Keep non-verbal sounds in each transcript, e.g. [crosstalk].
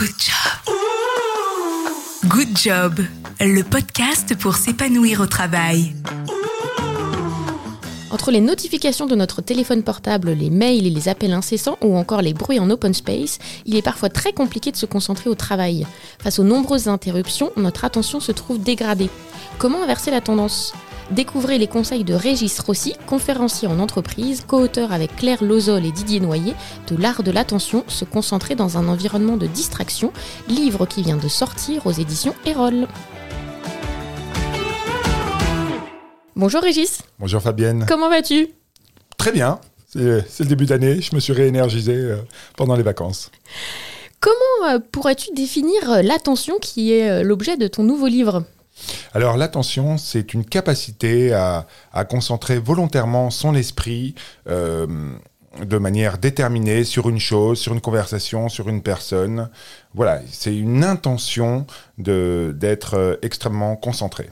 Good job. Good job, le podcast pour s'épanouir au travail. Entre les notifications de notre téléphone portable, les mails et les appels incessants ou encore les bruits en open space, il est parfois très compliqué de se concentrer au travail. Face aux nombreuses interruptions, notre attention se trouve dégradée. Comment inverser la tendance? Découvrez les conseils de Régis Rossi, conférencier en entreprise, co-auteur avec Claire Lozol et Didier Noyer de L'art de l'attention, se concentrer dans un environnement de distraction, livre qui vient de sortir aux éditions Erol. Bonjour Régis. Bonjour Fabienne. Comment vas-tu? Très bien. C'est le début d'année. Je me suis réénergisé euh, pendant les vacances. Comment euh, pourrais-tu définir euh, l'attention qui est l'objet de ton nouveau livre? Alors l'attention, c'est une capacité à, concentrer volontairement son esprit de manière déterminée sur une chose, sur une conversation, sur une personne. Voilà, c'est une intention d'être extrêmement concentré.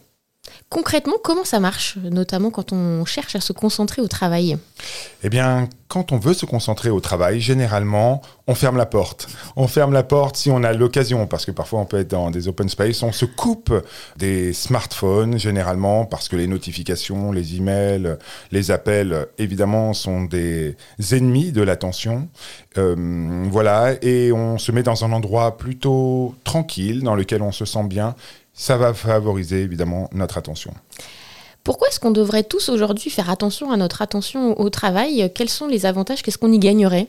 Concrètement, comment ça marche, notamment quand on cherche à se concentrer au travail Eh bien, quand on veut se concentrer au travail, généralement, on ferme la porte. On ferme la porte si on a l'occasion, parce que parfois on peut être dans des open space. On se coupe des smartphones, généralement, parce que les notifications, les emails, les appels, évidemment, sont des ennemis de l'attention. Euh, voilà, et on se met dans un endroit plutôt tranquille, dans lequel on se sent bien ça va favoriser évidemment notre attention. Pourquoi est-ce qu'on devrait tous aujourd'hui faire attention à notre attention au travail? Quels sont les avantages? Qu'est-ce qu'on y gagnerait?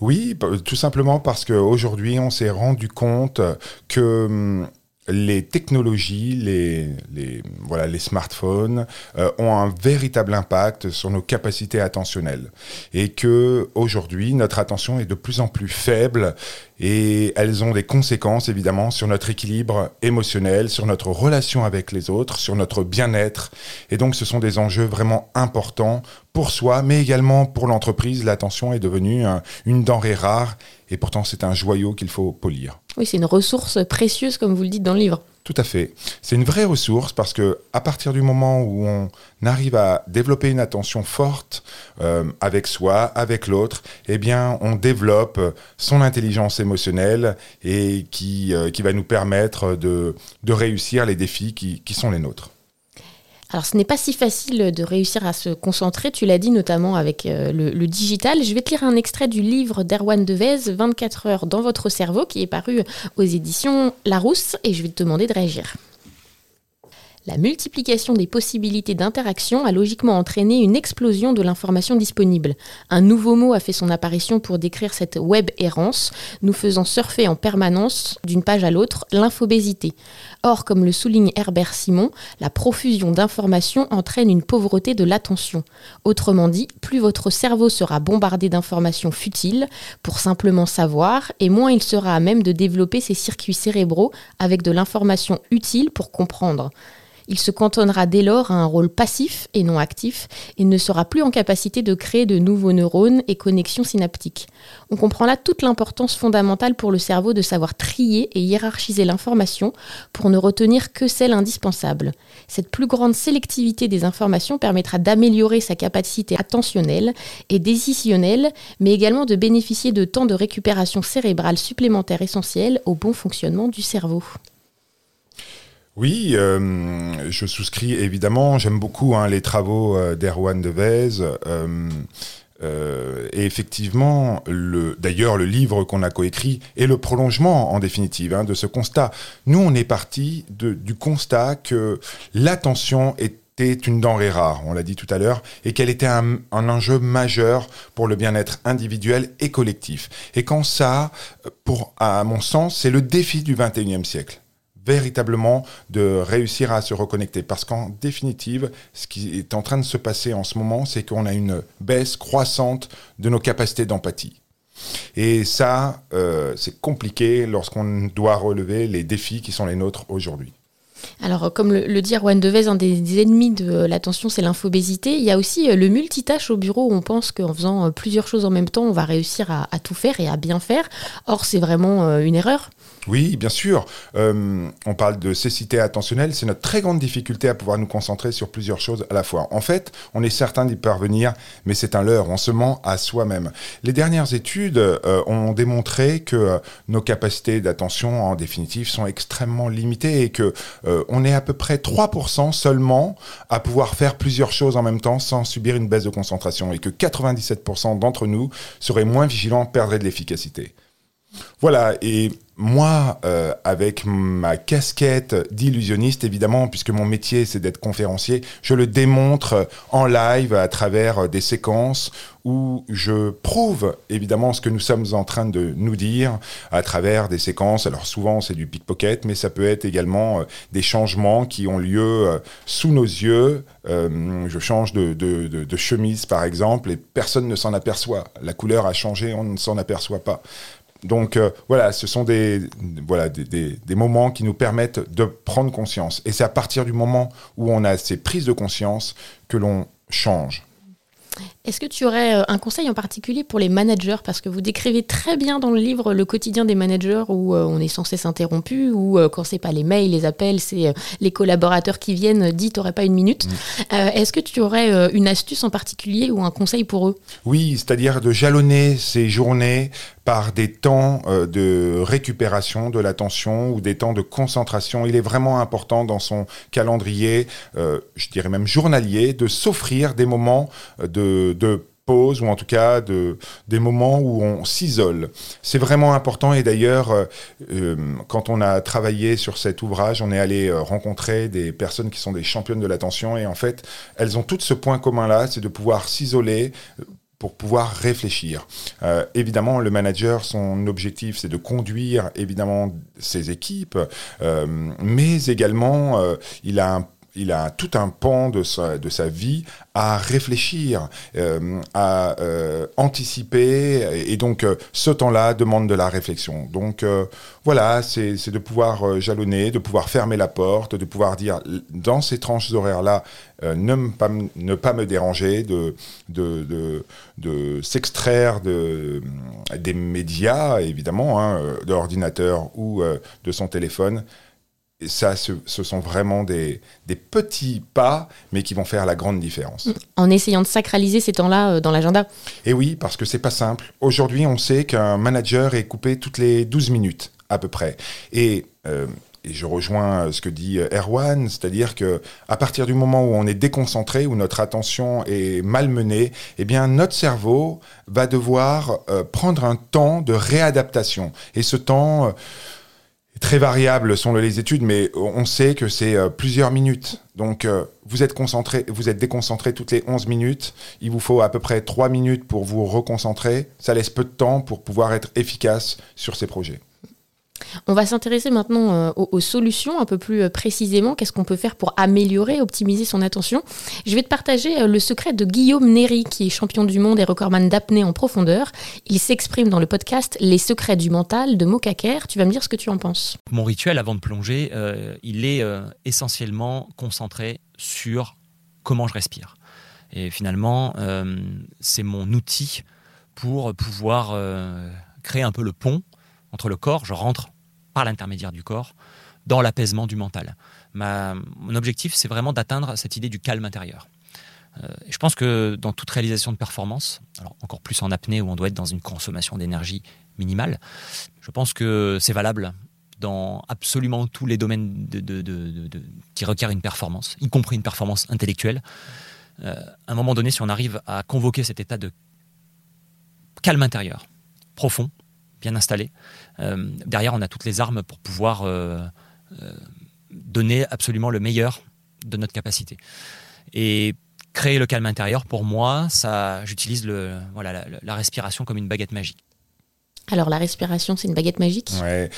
Oui, tout simplement parce qu'aujourd'hui, on s'est rendu compte que hum, les technologies, les, voilà, les smartphones euh, ont un véritable impact sur nos capacités attentionnelles. Et que aujourd'hui notre attention est de plus en plus faible et elles ont des conséquences évidemment sur notre équilibre émotionnel, sur notre relation avec les autres, sur notre bien-être. Et donc ce sont des enjeux vraiment importants pour soi mais également pour l'entreprise. L'attention est devenue une denrée rare et pourtant c'est un joyau qu'il faut polir. Oui, c'est une ressource précieuse, comme vous le dites dans le livre. Tout à fait. C'est une vraie ressource parce que à partir du moment où on arrive à développer une attention forte euh, avec soi, avec l'autre, eh bien, on développe son intelligence émotionnelle et qui, euh, qui va nous permettre de, de réussir les défis qui, qui sont les nôtres. Alors ce n'est pas si facile de réussir à se concentrer, tu l'as dit notamment avec euh, le, digital. Je vais te lire un extrait du livre d'Erwan Devez, 24 heures dans votre cerveau, qui est paru aux éditions Larousse, et je vais te demander de réagir. La multiplication des possibilités d'interaction a logiquement entraîné une explosion de l'information disponible. Un nouveau mot a fait son apparition pour décrire cette web errance, nous faisant surfer en permanence d'une page à l'autre l'infobésité. Or, comme le souligne Herbert Simon, la profusion d'informations entraîne une pauvreté de l'attention. Autrement dit, plus votre cerveau sera bombardé d'informations futiles pour simplement savoir, et moins il sera à même de développer ses circuits cérébraux avec de l'information utile pour comprendre. Il se cantonnera dès lors à un rôle passif et non actif et ne sera plus en capacité de créer de nouveaux neurones et connexions synaptiques. On comprend là toute l'importance fondamentale pour le cerveau de savoir trier et hiérarchiser l'information pour ne retenir que celle indispensable. Cette plus grande sélectivité des informations permettra d'améliorer sa capacité attentionnelle et décisionnelle, mais également de bénéficier de temps de récupération cérébrale supplémentaire essentiel au bon fonctionnement du cerveau. Oui, euh, je souscris évidemment. J'aime beaucoup hein, les travaux euh, d'Erwan Devez. Euh, euh, et effectivement, d'ailleurs, le livre qu'on a coécrit est le prolongement, en définitive, hein, de ce constat. Nous, on est parti du constat que l'attention était une denrée rare, on l'a dit tout à l'heure, et qu'elle était un, enjeu majeur pour le bien-être individuel et collectif. Et quand ça, pour, à mon sens, c'est le défi du 21e siècle véritablement de réussir à se reconnecter. Parce qu'en définitive, ce qui est en train de se passer en ce moment, c'est qu'on a une baisse croissante de nos capacités d'empathie. Et ça, euh, c'est compliqué lorsqu'on doit relever les défis qui sont les nôtres aujourd'hui. Alors, comme le, dit Erwan Devez, un des, ennemis de l'attention, c'est l'infobésité. Il y a aussi euh, le multitâche au bureau où on pense qu'en faisant euh, plusieurs choses en même temps, on va réussir à, tout faire et à bien faire. Or, c'est vraiment une erreur. Oui, bien sûr. Euh, on parle de cécité attentionnelle. C'est notre très grande difficulté à pouvoir nous concentrer sur plusieurs choses à la fois. En fait, on est certain d'y parvenir, mais c'est un leurre. On se ment à soi-même. Les dernières études euh, ont démontré que euh, nos capacités d'attention, en définitive, sont extrêmement limitées et que on est à peu près 3% seulement à pouvoir faire plusieurs choses en même temps sans subir une baisse de concentration et que 97% d'entre nous seraient moins vigilants, perdraient de l'efficacité. Voilà, et moi, euh, avec ma casquette d'illusionniste, évidemment, puisque mon métier c'est d'être conférencier, je le démontre en live à travers des séquences où je prouve évidemment ce que nous sommes en train de nous dire à travers des séquences. Alors souvent c'est du pickpocket, mais ça peut être également euh, des changements qui ont lieu euh, sous nos yeux. je change de, chemise par exemple et personne ne s'en aperçoit. La couleur a changé, on ne s'en aperçoit pas. Donc euh, voilà, ce sont des, voilà, des, des, moments qui nous permettent de prendre conscience. Et c'est à partir du moment où on a ces prises de conscience que l'on change. Est-ce que tu aurais euh, un conseil en particulier pour les managers? Parce que vous décrivez très bien dans le livre le quotidien des managers où euh, on est sans cesse interrompu, où quand c'est pas les mails, les appels, c'est les collaborateurs qui viennent, dit t'aurais pas une minute. Mmh. Est-ce que tu aurais une astuce en particulier ou un conseil pour eux? Oui, c'est-à-dire de jalonner ces journées par des temps de récupération de l'attention ou des temps de concentration. Il est vraiment important dans son calendrier, je dirais même journalier, de s'offrir des moments de de, pause ou en tout cas de, des moments où on s'isole. C'est vraiment important et d'ailleurs, euh, euh, quand on a travaillé sur cet ouvrage, on est allé euh, rencontrer des personnes qui sont des championnes de l'attention et en fait, elles ont toutes ce point commun-là, c'est de pouvoir s'isoler pour pouvoir réfléchir. évidemment, le manager, son objectif, c'est de conduire évidemment ses équipes, mais également, il a un il a tout un pan de sa, vie à réfléchir, euh, à euh, anticiper, et, donc euh, ce temps-là demande de la réflexion. Donc voilà, c'est de pouvoir jalonner, de pouvoir fermer la porte, de pouvoir dire dans ces tranches horaires-là, ne, pas, me déranger, de, s'extraire de, des médias, évidemment, hein, de l'ordinateur ou de son téléphone ça, ce, sont vraiment des, petits pas, mais qui vont faire la grande différence. En essayant de sacraliser ces temps-là euh, dans l'agenda Et oui, parce que c'est pas simple. Aujourd'hui, on sait qu'un manager est coupé toutes les 12 minutes, à peu près. Et. Euh, et je rejoins ce que dit euh, Erwan, c'est-à-dire que à partir du moment où on est déconcentré, où notre attention est malmenée, eh bien notre cerveau va devoir prendre un temps de réadaptation. Et ce temps, très variable sont les études, mais on sait que c'est euh, plusieurs minutes. Donc euh, vous êtes concentré, vous êtes déconcentré toutes les 11 minutes. Il vous faut à peu près 3 minutes pour vous reconcentrer. Ça laisse peu de temps pour pouvoir être efficace sur ces projets. On va s'intéresser maintenant euh, aux, solutions un peu plus euh, précisément. Qu'est-ce qu'on peut faire pour améliorer, optimiser son attention? Je vais te partager euh, le secret de Guillaume Néry, qui est champion du monde et recordman d'apnée en profondeur. Il s'exprime dans le podcast Les secrets du mental de Mokaker. Tu vas me dire ce que tu en penses. Mon rituel avant de plonger, il est essentiellement concentré sur comment je respire. Et finalement, c'est mon outil pour pouvoir créer un peu le pont entre le corps, je rentre par l'intermédiaire du corps dans l'apaisement du mental. mon objectif, c'est vraiment d'atteindre cette idée du calme intérieur. Euh, je pense que dans toute réalisation de performance, alors encore plus en apnée où on doit être dans une consommation d'énergie minimale, je pense que c'est valable dans absolument tous les domaines qui requièrent une performance, y compris une performance intellectuelle. Euh, à un moment donné, si on arrive à convoquer cet état de calme intérieur profond, bien installé. Euh, derrière, on a toutes les armes pour pouvoir euh, euh, donner absolument le meilleur de notre capacité. Et créer le calme intérieur, pour moi, ça, j'utilise le, voilà, la, respiration comme une baguette magique. Alors la respiration, c'est une baguette magique? Ouais,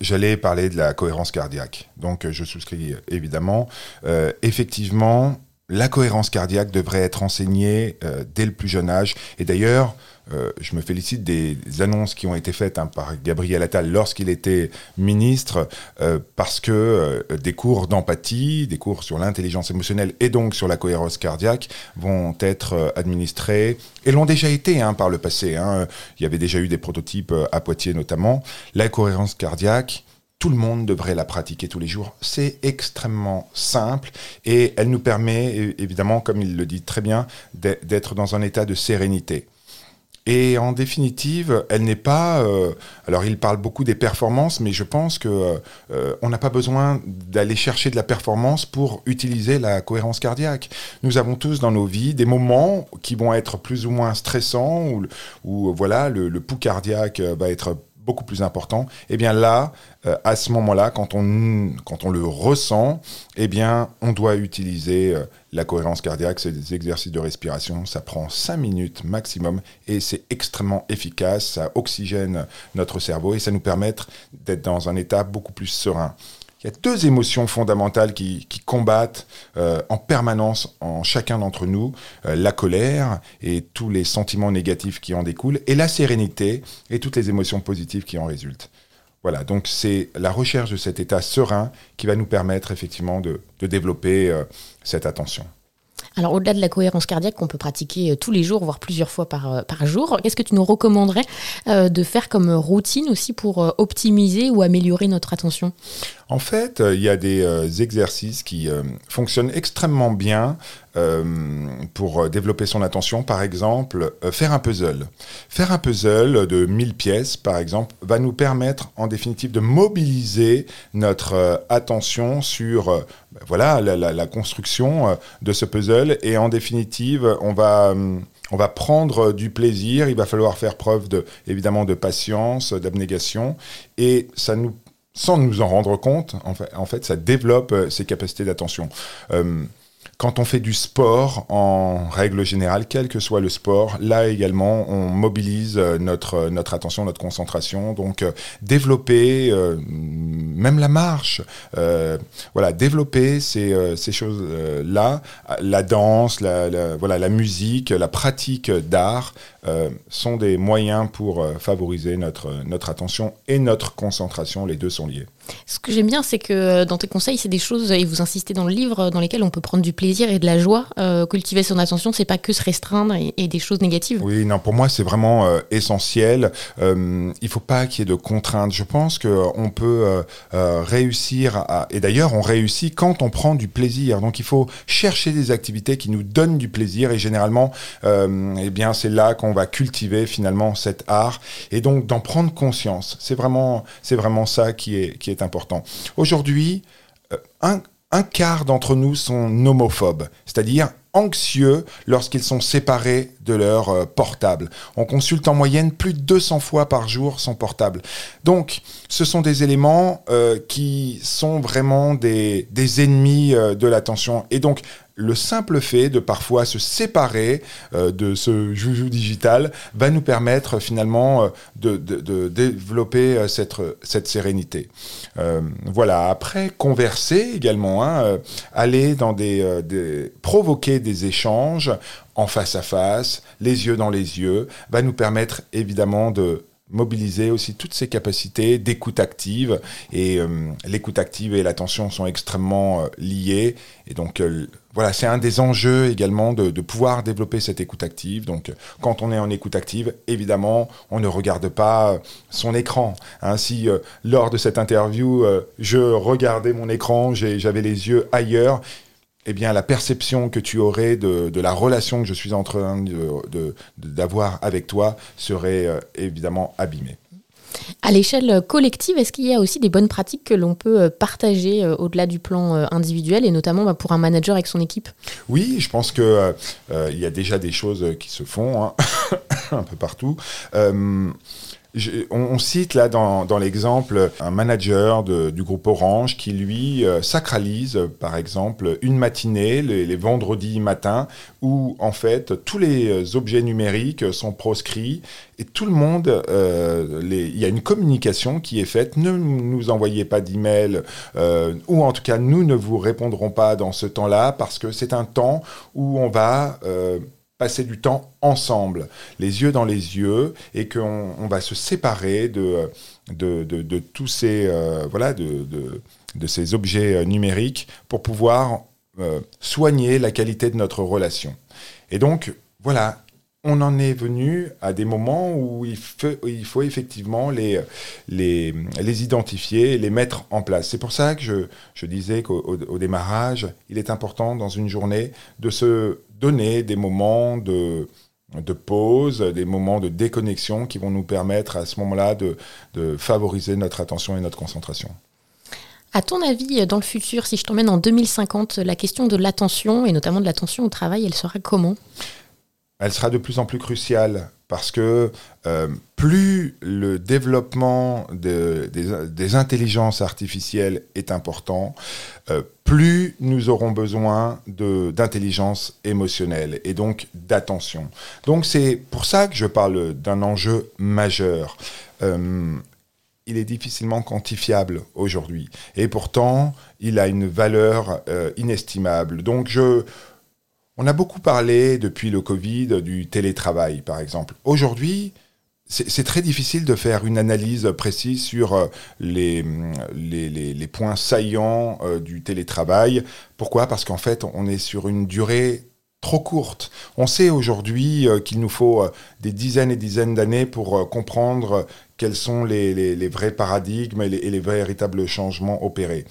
j'allais parler de la cohérence cardiaque. Donc je souscris évidemment. effectivement, la cohérence cardiaque devrait être enseignée euh, dès le plus jeune âge. Et d'ailleurs, euh, je me félicite des annonces qui ont été faites hein, par Gabriel Attal lorsqu'il était ministre, euh, parce que des cours d'empathie, des cours sur l'intelligence émotionnelle et donc sur la cohérence cardiaque vont être administrés, et l'ont déjà été hein, par le passé. Hein. Il y avait déjà eu des prototypes à Poitiers notamment. La cohérence cardiaque, tout le monde devrait la pratiquer tous les jours. C'est extrêmement simple et elle nous permet, évidemment, comme il le dit très bien, d'être dans un état de sérénité. Et en définitive, elle n'est pas. Euh, alors, il parle beaucoup des performances, mais je pense que euh, on n'a pas besoin d'aller chercher de la performance pour utiliser la cohérence cardiaque. Nous avons tous dans nos vies des moments qui vont être plus ou moins stressants, où, voilà, le pouls cardiaque va être beaucoup plus important, eh bien là, euh, à ce moment-là, quand on, quand on le ressent, eh bien, on doit utiliser euh, la cohérence cardiaque, c'est des exercices de respiration, ça prend 5 minutes maximum et c'est extrêmement efficace, ça oxygène notre cerveau et ça nous permet d'être dans un état beaucoup plus serein. Il y a deux émotions fondamentales qui, combattent euh, en permanence en chacun d'entre nous, euh, la colère et tous les sentiments négatifs qui en découlent, et la sérénité et toutes les émotions positives qui en résultent. Voilà, donc c'est la recherche de cet état serein qui va nous permettre effectivement de, développer euh, cette attention. Alors au-delà de la cohérence cardiaque qu'on peut pratiquer tous les jours, voire plusieurs fois par, jour, qu'est-ce que tu nous recommanderais de faire comme routine aussi pour optimiser ou améliorer notre attention? En fait, il y a des exercices qui fonctionnent extrêmement bien pour développer son attention. Par exemple, faire un puzzle. Faire un puzzle de 1000 pièces, par exemple, va nous permettre en définitive de mobiliser notre attention sur ben voilà, la, construction euh, de ce puzzle. Et en définitive, on va, on va prendre du plaisir. Il va falloir faire preuve de, évidemment, de patience, d'abnégation. Et ça nous sans nous en rendre compte, en fait, ça développe euh, ces capacités d'attention. Hum, quand on fait du sport, en règle générale, quel que soit le sport, là également, on mobilise euh, notre, euh, attention, notre concentration. Donc, euh, développer, même la marche, voilà, développer ces, ces choses-là, la danse, la, voilà, la musique, la pratique d'art, sont des moyens pour favoriser notre attention et notre concentration. Les deux sont liés. Ce que j'aime bien, c'est que euh, dans tes conseils, c'est des choses, et vous insistez dans le livre, dans lesquelles on peut prendre du plaisir et de la joie. Euh, cultiver son attention, c'est pas que se restreindre et, des choses négatives. Oui, non, pour moi, c'est vraiment euh, essentiel. Euh, il faut pas qu'il y ait de contraintes. Je pense qu'on peut réussir, à, et d'ailleurs, on réussit quand on prend du plaisir. Donc, il faut chercher des activités qui nous donnent du plaisir, et généralement, eh bien, c'est là qu'on va cultiver finalement cet art, et donc d'en prendre conscience. C'est vraiment, c'est vraiment ça qui est, qui est important. Aujourd'hui, euh, un, quart d'entre nous sont homophobes, c'est-à-dire anxieux lorsqu'ils sont séparés de leur euh, portable. On consulte en moyenne plus de 200 fois par jour son portable. Donc, ce sont des éléments euh, qui sont vraiment des, des ennemis de l'attention. Et donc, le simple fait de parfois se séparer euh, de ce joujou digital va nous permettre finalement euh, de, développer euh, cette, sérénité. voilà, après, converser également, hein, aller dans des, provoquer des échanges en face à face, les yeux dans les yeux, va nous permettre évidemment de mobiliser aussi toutes ces capacités d'écoute active. Et euh, l'écoute active et l'attention sont extrêmement euh, liées. Et donc, euh, voilà, c'est un des enjeux également de, de, pouvoir développer cette écoute active. Donc, quand on est en écoute active, évidemment, on ne regarde pas son écran. Hein, si lors de cette interview, je regardais mon écran, j'avais les yeux ailleurs, eh bien, la perception que tu aurais de, la relation que je suis en train d'avoir avec toi serait euh, évidemment abîmée. À l'échelle collective, est-ce qu'il y a aussi des bonnes pratiques que l'on peut euh, partager euh, au-delà du plan individuel et notamment bah, pour un manager avec son équipe? Oui, je pense qu'il il y a déjà des choses qui se font hein, [coughs] un peu partout. On, cite là dans, l'exemple un manager du groupe Orange qui lui euh, sacralise par exemple une matinée les, vendredis matins où en fait tous les objets numériques sont proscrits et tout le monde, euh, il y a une communication qui est faite. Ne nous envoyez pas d'email euh, ou en tout cas nous ne vous répondrons pas dans ce temps-là parce que c'est un temps où on va passer du temps ensemble, les yeux dans les yeux, et qu'on on va se séparer de, de, de, tous ces, euh, voilà, de, de, ces objets euh, numériques pour pouvoir euh, soigner la qualité de notre relation. Et donc, voilà, on en est venu à des moments où il faut, effectivement les, les, les, identifier les mettre en place. C'est pour ça que je, je disais qu'au au démarrage, il est important dans une journée de se donner des moments de, de pause, des moments de déconnexion qui vont nous permettre à ce moment-là de, de favoriser notre attention et notre concentration. À ton avis, dans le futur, si je t'emmène en 2050, la question de l'attention, et notamment de l'attention au travail, elle sera comment? Elle sera de plus en plus cruciale parce que euh, plus le développement des, intelligences artificielles est important, euh, plus nous aurons besoin d'intelligence émotionnelle et donc d'attention. Donc c'est pour ça que je parle d'un enjeu majeur. Euh, il est difficilement quantifiable aujourd'hui et pourtant il a une valeur inestimable. Donc je on a beaucoup parlé depuis le Covid du télétravail, par exemple. Aujourd'hui, c'est très difficile de faire une analyse précise sur euh, les, points saillants euh, du télétravail. Pourquoi? Parce qu'en fait, on est sur une durée trop courte. On sait aujourd'hui euh, qu'il nous faut des dizaines et dizaines d'années pour comprendre quels sont les, vrais paradigmes et les, et les véritables changements opérés.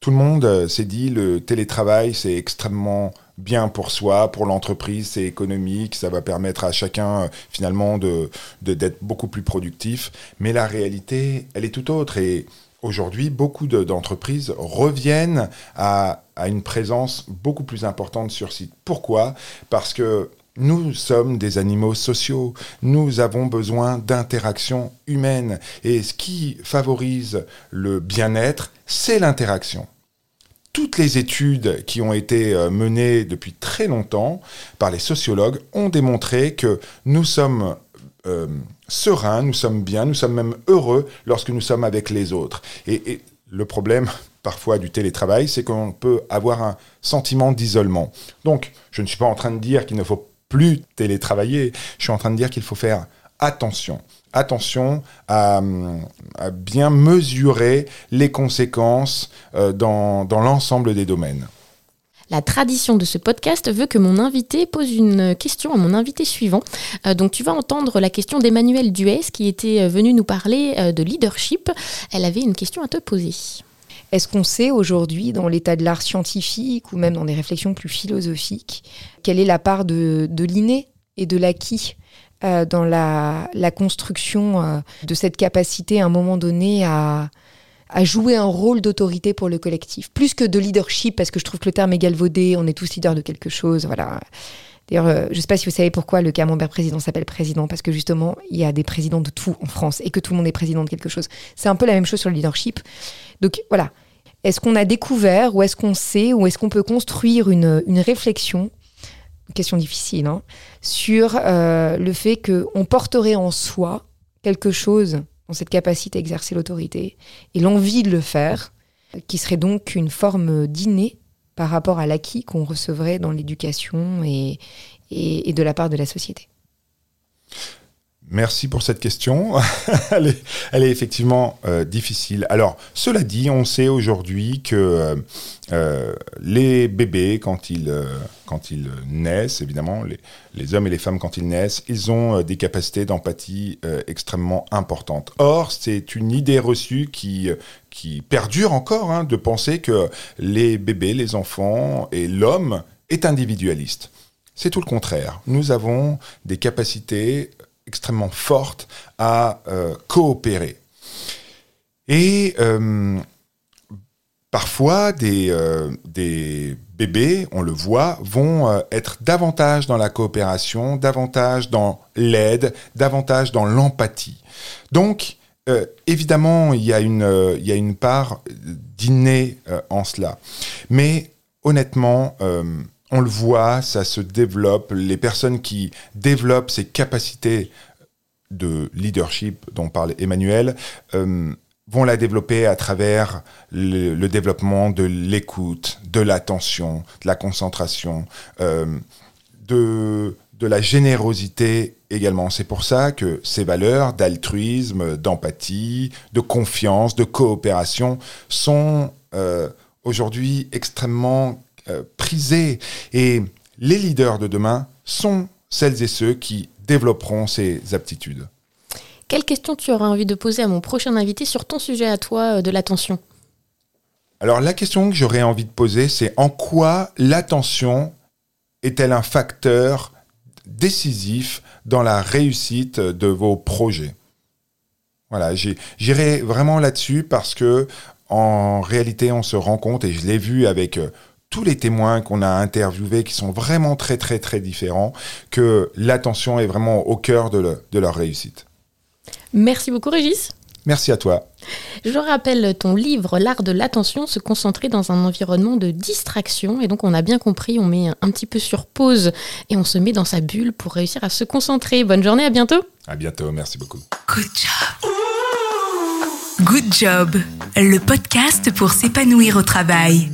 Tout le monde s'est dit le télétravail, c'est extrêmement bien pour soi, pour l'entreprise, c'est économique, ça va permettre à chacun finalement de d'être beaucoup plus productif. Mais la réalité, elle est tout autre. Et aujourd'hui, beaucoup d'entreprises reviennent à, à une présence beaucoup plus importante sur site. Pourquoi? Parce que nous sommes des animaux sociaux, nous avons besoin d'interaction humaine. Et ce qui favorise le bien-être, c'est l'interaction toutes les études qui ont été euh, menées depuis très longtemps par les sociologues ont démontré que nous sommes euh, sereins, nous sommes bien, nous sommes même heureux lorsque nous sommes avec les autres. Et, le problème [laughs] parfois du télétravail, c'est qu'on peut avoir un sentiment d'isolement. Donc, je ne suis pas en train de dire qu'il ne faut plus télétravailler, je suis en train de dire qu'il faut faire attention attention à, bien mesurer les conséquences euh, dans, l'ensemble des domaines. La tradition de ce podcast veut que mon invité pose une question à mon invité suivant. Euh, donc tu vas entendre la question d'Emmanuel Duès qui était euh, venue nous parler de leadership. Elle avait une question à te poser. Est-ce qu'on sait aujourd'hui, dans l'état de l'art scientifique ou même dans des réflexions plus philosophiques, quelle est la part de, de l'inné et de l'acquis? Euh, dans la, construction euh, de cette capacité à un moment donné à, jouer un rôle d'autorité pour le collectif, plus que de leadership, parce que je trouve que le terme est galvaudé, on est tous leaders de quelque chose, voilà. D'ailleurs, euh, je ne sais pas si vous savez pourquoi le camembert président s'appelle président, parce que justement, il y a des présidents de tout en France et que tout le monde est président de quelque chose. C'est un peu la même chose sur le leadership. Donc voilà. Est-ce qu'on a découvert, ou est-ce qu'on sait, ou est-ce qu'on peut construire une, une réflexion question difficile, hein, sur euh, le fait qu'on porterait en soi quelque chose dans cette capacité à exercer l'autorité et l'envie de le faire, qui serait donc une forme d'inné par rapport à l'acquis qu'on recevrait dans l'éducation et, et, de la part de la société. Merci pour cette question. [laughs] elle, est, effectivement euh, difficile. Alors, cela dit, on sait aujourd'hui que euh, euh, les bébés, quand ils, quand ils naissent, évidemment, les, hommes et les femmes, quand ils naissent, ils ont des capacités d'empathie extrêmement importantes. Or, c'est une idée reçue qui, qui perdure encore, hein, de penser que les bébés, les enfants et l'homme est individualiste. C'est tout le contraire. Nous avons des capacités extrêmement forte à euh, coopérer. Et euh, parfois, des, euh, des bébés, on le voit, vont être davantage dans la coopération, davantage dans l'aide, davantage dans l'empathie. Donc, évidemment, il y, a une, il y a une part d'inné en cela. Mais honnêtement, on le voit, ça se développe. Les personnes qui développent ces capacités de leadership dont parle Emmanuel vont la développer à travers le, développement de l'écoute, de l'attention, de la concentration, euh, de, de la générosité également. C'est pour ça que ces valeurs d'altruisme, d'empathie, de confiance, de coopération sont euh, aujourd'hui extrêmement euh, prisées. Et les leaders de demain sont celles et ceux qui développeront ces aptitudes. Quelle question tu auras envie de poser à mon prochain invité sur ton sujet à toi euh, de l'attention? Alors la question que j'aurais envie de poser, c'est en quoi l'attention est-elle un facteur décisif dans la réussite de vos projets? Voilà, j'irai vraiment là-dessus parce que en réalité, on se rend compte, et je l'ai vu avec euh, tous les témoins qu'on a interviewés qui sont vraiment très très très différents, que l'attention est vraiment au cœur de leur réussite. Merci beaucoup Régis. Merci à toi. Je rappelle ton livre L'art de l'attention, se concentrer dans un environnement de distraction. Et donc on a bien compris, on met un petit peu sur pause et on se met dans sa bulle pour réussir à se concentrer. Bonne journée, à bientôt. À bientôt, merci beaucoup. Good job. Good job, le podcast pour s'épanouir au travail.